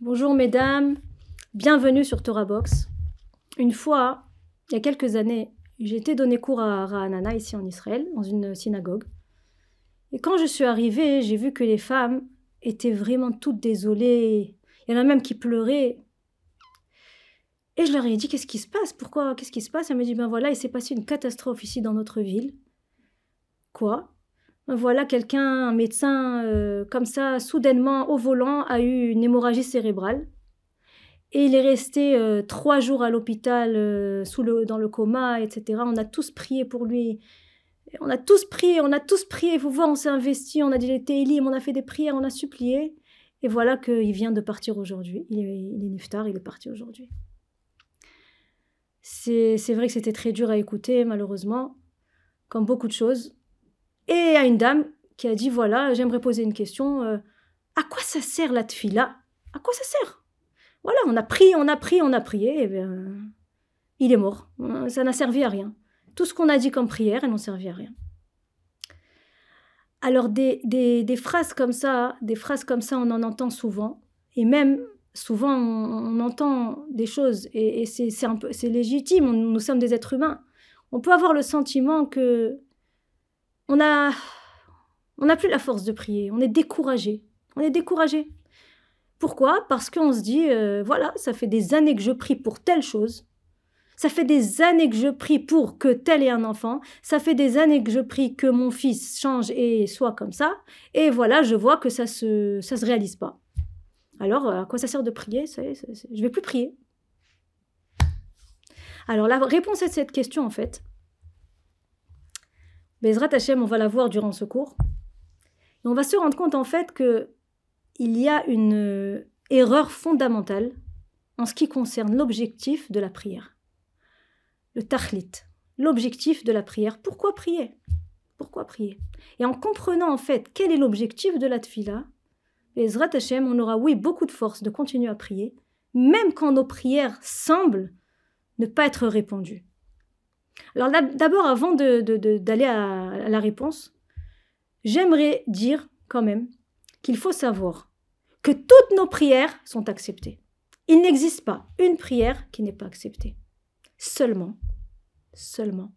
Bonjour mesdames, bienvenue sur Torah Box. Une fois, il y a quelques années, j'ai été donner cours à Ra'anana ici en Israël, dans une synagogue. Et quand je suis arrivée, j'ai vu que les femmes étaient vraiment toutes désolées. Il y en a même qui pleuraient. Et je leur ai dit qu'est-ce qui se passe? Pourquoi? Qu'est-ce qui se passe? Elle me dit ben voilà, il s'est passé une catastrophe ici dans notre ville. Quoi? Voilà, quelqu'un, un médecin, euh, comme ça, soudainement au volant, a eu une hémorragie cérébrale. Et il est resté euh, trois jours à l'hôpital euh, le, dans le coma, etc. On a tous prié pour lui. On a tous prié, on a tous prié. Faut voir, on s'est investi, on a dit les télim, on a fait des prières, on a supplié. Et voilà qu'il vient de partir aujourd'hui. Il est, il est niftar, il est parti aujourd'hui. C'est vrai que c'était très dur à écouter, malheureusement, comme beaucoup de choses. Et a une dame qui a dit voilà, j'aimerais poser une question. euh, à quoi ça sert la tfila À quoi ça sert? Voilà, on a prié, on a prié, on a prié, et bien, il est mort. Ça n'a servi à rien. Tout ce qu'on a dit comme prière, elles n'ont servi à rien. Alors des, des, phrases comme ça, des phrases comme ça, on en entend souvent, et même souvent on, entend des choses, et, c'est légitime. nous sommes des êtres humains. On peut avoir le sentiment que on n'a plus la force de prier. On est découragé. On est découragé. Pourquoi? Parce qu'on se dit, euh, voilà, ça fait des années que je prie pour telle chose. Ça fait des années que je prie pour que tel ait un enfant. Ça fait des années que je prie que mon fils change et soit comme ça. Et voilà, je vois que ça se, ça se réalise pas. Alors, euh, à quoi ça sert de prier? Ça- Je vais plus prier. Alors, la réponse à cette question, en fait, Bezrat Hashem, on va la voir durant ce cours. On va se rendre compte, en fait, que il y a une euh, erreur fondamentale en ce qui concerne l'objectif de la prière le tachlit, l'objectif de la prière. Pourquoi prier? Pourquoi prier? Et en comprenant en fait quel est l'objectif de la tfila, Ezrat Hashem, on aura oui beaucoup de force de continuer à prier, même quand nos prières semblent ne pas être répondues. Alors d'ab- d'abord, avant de- de- de- d'aller à, la réponse, j'aimerais dire quand même qu'il faut savoir que toutes nos prières sont acceptées. Il n'existe pas une prière qui n'est pas acceptée seulement, seulement.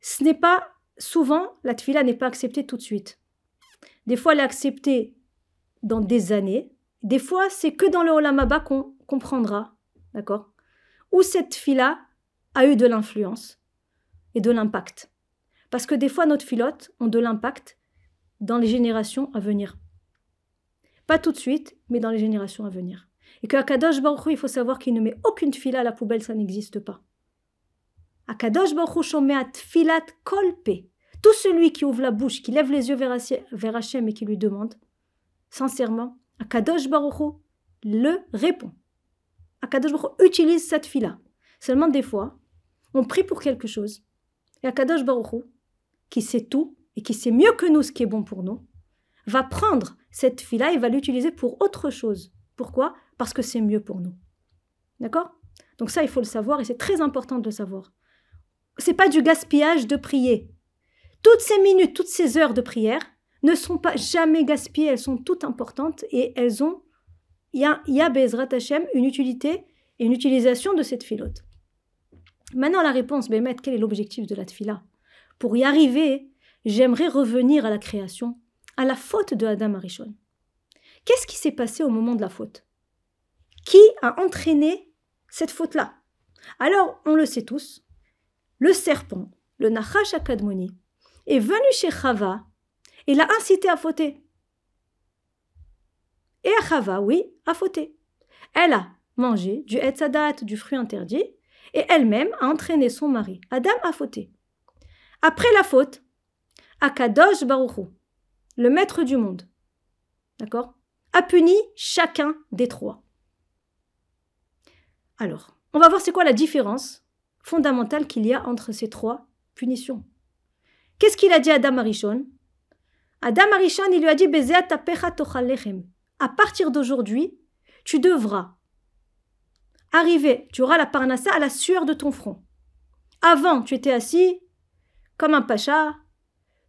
Ce n'est pas souvent la tfila n'est pas acceptée tout de suite. Des fois, elle est acceptée dans des années. Des fois, c'est que dans le Olam Haba qu'on comprendra, d'accord? Où cette tfila a eu de l'influence et de l'impact. Parce que des fois, nos filotes ont de l'impact dans les générations à venir. Pas tout de suite, mais dans les générations à venir. Et que Akadosh Baruch il faut savoir qu'il ne met aucune fila à la poubelle, ça n'existe pas. Akadosh Baruch Hu filat kolpe. Tout celui qui ouvre la bouche, qui lève les yeux vers, vers Hachem et qui lui demande, sincèrement, Akadosh Baruch Hu le répond. Akadosh Baruch utilise cette fila. Seulement des fois, on prie pour quelque chose. Et Akadosh Baruch qui sait tout et qui sait mieux que nous ce qui est bon pour nous, va prendre cette fila et va l'utiliser pour autre chose. Pourquoi? Parce que c'est mieux pour nous. D'accord? Donc ça, il faut le savoir et c'est très important de le savoir. C'est pas du gaspillage de prier. Toutes ces minutes, toutes ces heures de prière ne sont pas jamais gaspillées, elles sont toutes importantes et elles ont, il y a, Bezrat Hashem, une utilité et une utilisation de cette filote. Maintenant, la réponse, Bémet, quel est l'objectif de la tfila Pour y arriver, j'aimerais revenir à la création, à la faute de Adam Arishon. Qu'est-ce qui s'est passé au moment de la faute? Qui a entraîné cette faute-là? Alors, on le sait tous, le serpent, le Nachash Akadmoni, est venu chez Chava et l'a incité à fauter. Chava, oui, a fauté. Elle a mangé du Etzadat, du fruit interdit, et elle-même a entraîné son mari. Adam a fauté. Après la faute, Akadosh Baruchu, le maître du monde, d'accord, a puni chacun des trois. Alors, on va voir c'est quoi la différence fondamentale qu'il y a entre ces trois punitions. Qu'est-ce qu'il a dit à Adam Arishon? Adam Arishon, il lui a dit À partir d'aujourd'hui, tu devras arriver, tu auras la parnassa à la sueur de ton front. Avant, tu étais assis comme un pacha,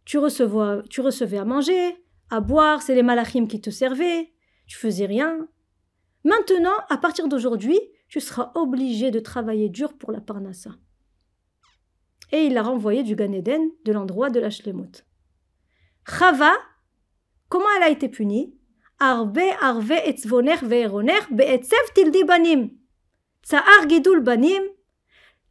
tu recevais, tu recevais à manger, à boire, c'est les malachim qui te servaient, tu faisais rien. Maintenant, à partir d'aujourd'hui, tu seras obligé de travailler dur pour la Parnassa. Et il l'a renvoyé du Gan Eden, de l'endroit de la Shlemut. Chava, comment elle a été punie? Arbe arve etzvoner ve'eroner be'etzev tildi banim. Tsa'ar gidul banim,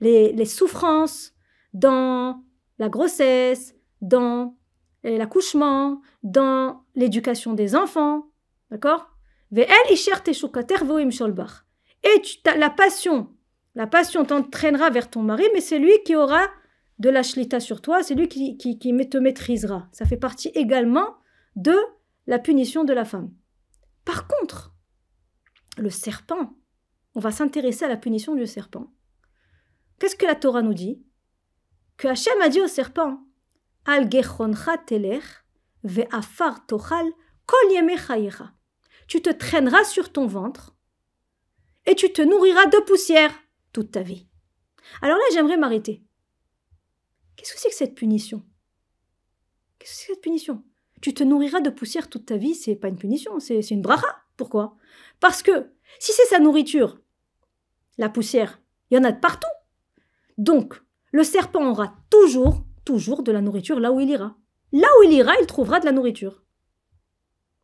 les souffrances dans la grossesse, dans l'accouchement, dans l'éducation des enfants. D'accord Et la passion, la passion t'entraînera vers ton mari, mais c'est lui qui aura de la shlita sur toi, c'est lui qui, qui, qui te maîtrisera. Ça fait partie également de la punition de la femme. Par contre, le serpent, on va s'intéresser à la punition du serpent. Qu'est-ce que la Torah nous dit? Que Hachem a dit au serpent Al ve'afar tochal kol Tu te traîneras sur ton ventre et tu te nourriras de poussière toute ta vie. Alors là, j'aimerais m'arrêter. Qu'est-ce que c'est que cette punition? Qu'est-ce que c'est que cette punition? Tu te nourriras de poussière toute ta vie, c'est pas une punition, c'est une bracha. Pourquoi? Parce que si c'est sa nourriture, la poussière, il y en a de partout. Donc, le serpent aura toujours toujours de la nourriture là où il ira. Là où il ira, il trouvera de la nourriture.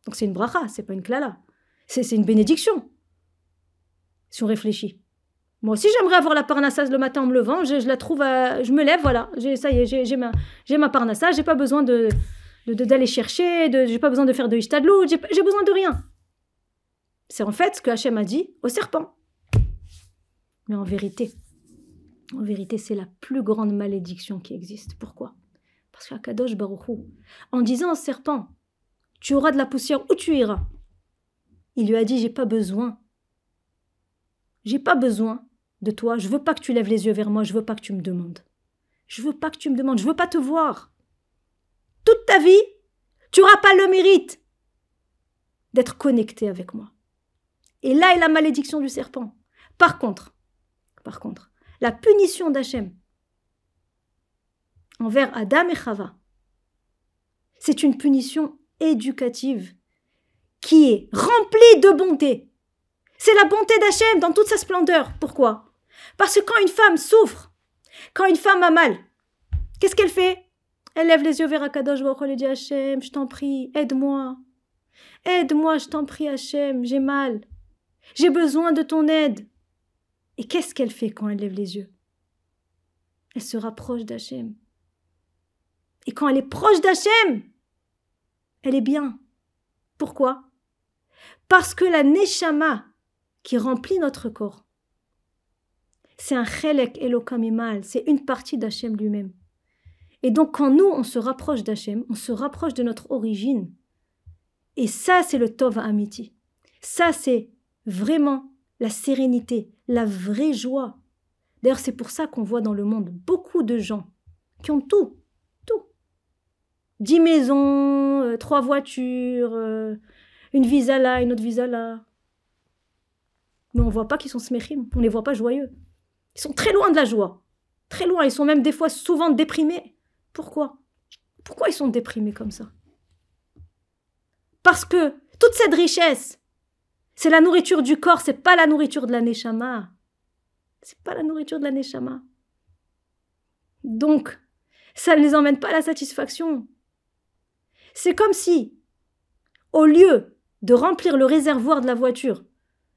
Donc c'est une bracha, c'est pas une klala. C'est une bénédiction. Si on réfléchit. Moi aussi, j'aimerais avoir la parnassas le matin en me levant. Je, la trouve, je me lève, voilà. Ça y est, j'ai ma, ma parnassas. J'ai pas besoin de d'aller chercher. De, j'ai pas besoin de faire de ishtadlou. J'ai, j'ai besoin de rien. C'est en fait ce que Hachem a dit au serpent. Mais en vérité, en vérité, c'est la plus grande malédiction qui existe. Pourquoi? Parce qu'Akadosh Baruchou, en disant au serpent, tu auras de la poussière où tu iras, il lui a dit, j'ai pas besoin. J'ai pas besoin de toi. Je veux pas que tu lèves les yeux vers moi. Je veux pas que tu me demandes. Je veux pas que tu me demandes. Je veux pas te voir. Toute ta vie, tu n'auras pas le mérite d'être connecté avec moi. Et là est la malédiction du serpent. Par contre, par contre, la punition d'Hachem envers Adam et Chava. C'est une punition éducative qui est remplie de bonté. C'est la bonté d'Hachem dans toute sa splendeur. Pourquoi? Parce que quand une femme souffre, quand une femme a mal, qu'est-ce qu'elle fait? Elle lève les yeux vers Akadosh Baruch et dit Hachem, je t'en prie, aide-moi. Aide-moi, je t'en prie, Hachem, j'ai mal. J'ai besoin de ton aide. Et qu'est-ce qu'elle fait quand elle lève les yeux? Elle se rapproche d'Hachem. Et quand elle est proche d'Hachem, elle est bien. Pourquoi? Parce que la Neshama qui remplit notre corps, c'est un chelek elokamimal, c'est une partie d'Hachem lui-même. Et donc quand nous, on se rapproche d'Hachem, on se rapproche de notre origine. Et ça, c'est le Tov Amiti. Ça, c'est vraiment la sérénité, la vraie joie. D'ailleurs, c'est pour ça qu'on voit dans le monde beaucoup de gens qui ont tout, tout. Dix maisons, euh, trois voitures, euh, une visa là, une autre visa là. Mais on voit pas qu'ils sont smechim, on ne les voit pas joyeux. Ils sont très loin de la joie. Très loin, ils sont même des fois souvent déprimés. Pourquoi? Pourquoi ils sont déprimés comme ça? Parce que toute cette richesse, c'est la nourriture du corps, c'est pas la nourriture de la neshama. C'est pas la nourriture de la neshama. Donc, ça ne les emmène pas à la satisfaction. C'est comme si, au lieu de remplir le réservoir de la voiture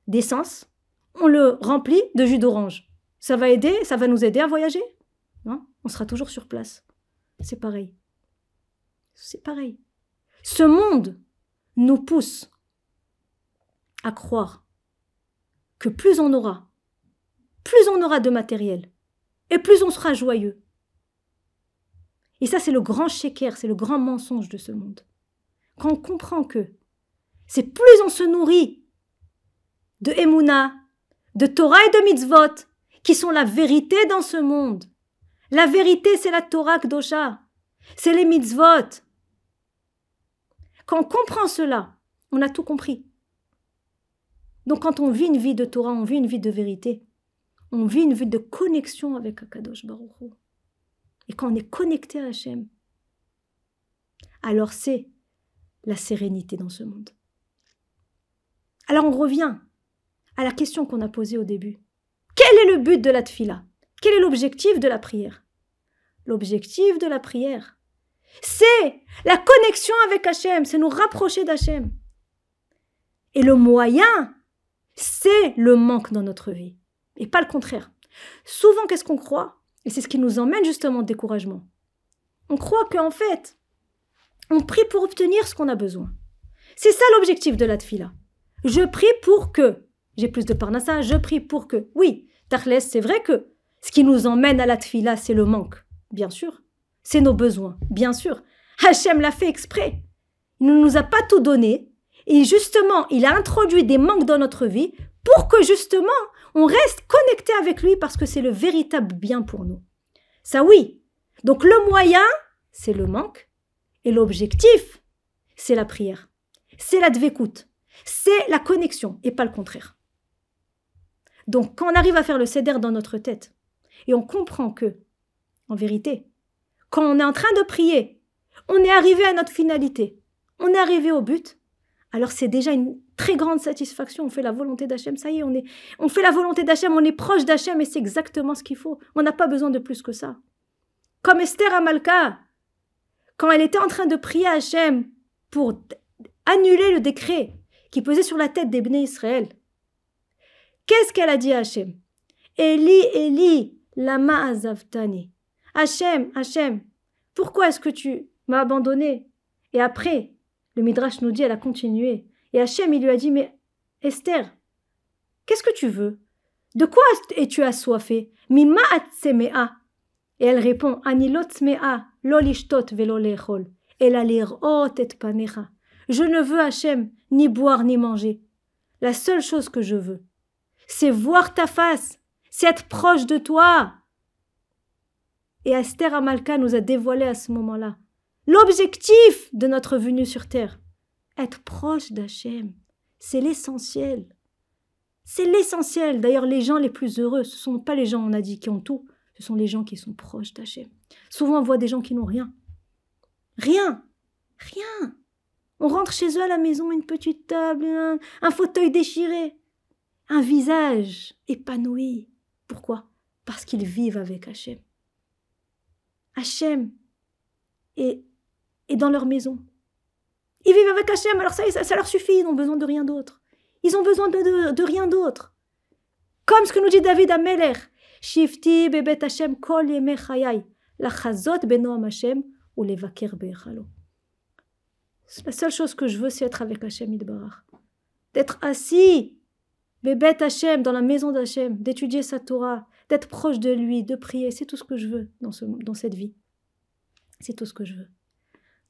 d'essence, on le remplit de jus d'orange. Ça va aider, ça va nous aider à voyager Non? On sera toujours sur place. C'est pareil. C'est pareil. Ce monde nous pousse à croire que plus on aura, plus on aura de matériel, et plus on sera joyeux. Et ça, c'est le grand shaker, c'est le grand mensonge de ce monde. Quand on comprend que c'est plus on se nourrit de Emouna, de Torah et de mitzvot, qui sont la vérité dans ce monde. La vérité, c'est la Torah Kdosha, c'est les mitzvot. Quand on comprend cela, on a tout compris. Donc quand on vit une vie de Torah, on vit une vie de vérité. On vit une vie de connexion avec Akadosh Baruch Et quand on est connecté à Hachem, alors c'est la sérénité dans ce monde. Alors on revient à la question qu'on a posée au début. Quel est le but de la tfila Quel est l'objectif de la prière? L'objectif de la prière, c'est la connexion avec Hachem, c'est nous rapprocher d'Hachem. Et le moyen, c'est le manque dans notre vie, et pas le contraire. Souvent, qu'est-ce qu'on croit? Et c'est ce qui nous emmène justement au découragement. On croit qu'en fait, on prie pour obtenir ce qu'on a besoin. C'est ça l'objectif de la tfila. Je prie pour que j'ai plus de parnassa, je prie pour que. Oui, Tarles, c'est vrai que ce qui nous emmène à la tfila, c'est le manque, bien sûr. C'est nos besoins, bien sûr. Hachem l'a fait exprès. Il ne nous a pas tout donné. Et justement, il a introduit des manques dans notre vie pour que justement, on reste connecté avec lui parce que c'est le véritable bien pour nous. Ça oui. Donc le moyen, c'est le manque. Et l'objectif, c'est la prière. C'est la dvécoute. C'est la connexion et pas le contraire. Donc quand on arrive à faire le céder dans notre tête et on comprend que, en vérité, quand on est en train de prier, on est arrivé à notre finalité, on est arrivé au but, alors c'est déjà une très grande satisfaction. On fait la volonté d'Hachem, ça y est, on, est, fait la volonté d'Hachem, on est proche d'Hachem et c'est exactement ce qu'il faut. On n'a pas besoin de plus que ça. Comme Esther Amalka, quand elle était en train de prier à Hachem pour annuler le décret qui pesait sur la tête des Bnei Israël, qu'est-ce qu'elle a dit à Hachem? Eli, Eli, lama azavtani. Hachem, Hachem, pourquoi est-ce que tu m'as abandonné? Et après, le Midrash nous dit, elle a continué. Et Hachem, il lui a dit, mais Esther, qu'est-ce que tu veux? De quoi es-tu assoiffée? Mima atsemea. Et elle répond, lolishtot velo lechol. El et panecha. Je ne veux, Hachem, ni boire ni manger. La seule chose que je veux, c'est voir ta face, c'est être proche de toi. Et Esther Amalka nous a dévoilé à ce moment-là l'objectif de notre venue sur terre. Être proche d'Hachem, c'est l'essentiel. C'est l'essentiel. D'ailleurs, les gens les plus heureux, ce ne sont pas les gens, on a dit, qui ont tout, ce sont les gens qui sont proches d'Hachem. Souvent, on voit des gens qui n'ont rien. Rien. Rien. On rentre chez eux à la maison, une petite table, un, fauteuil déchiré, un visage épanoui. Pourquoi? Parce qu'ils vivent avec Hachem. Hachem est, dans leur maison. Ils vivent avec Hachem, alors ça, ça, leur suffit, ils n'ont besoin de rien d'autre. Ils ont besoin de, rien d'autre. Comme ce que nous dit David à Meler. Shifti bebet Hashem kol la chazot benoam Hashem ou. La seule chose que je veux, c'est être avec Hachem Idbarach. D'être assis, bébé Hachem, dans la maison d'Hachem, d'étudier sa Torah, d'être proche de lui, de prier. C'est tout ce que je veux dans, ce, dans cette vie. C'est tout ce que je veux.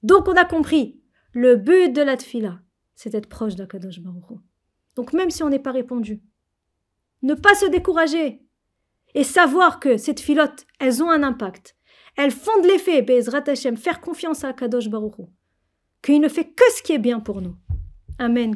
Donc on a compris, le but de la tfila, c'est d'être proche d'Akadosh Baruch Donc même si on n'est pas répondu, ne pas se décourager et savoir que ces filotes, elles ont un impact. Elles font de l'effet, Bezrat Hashem, faire confiance à Akadosh Baruch qu'il ne fait que ce qui est bien pour nous. Amen,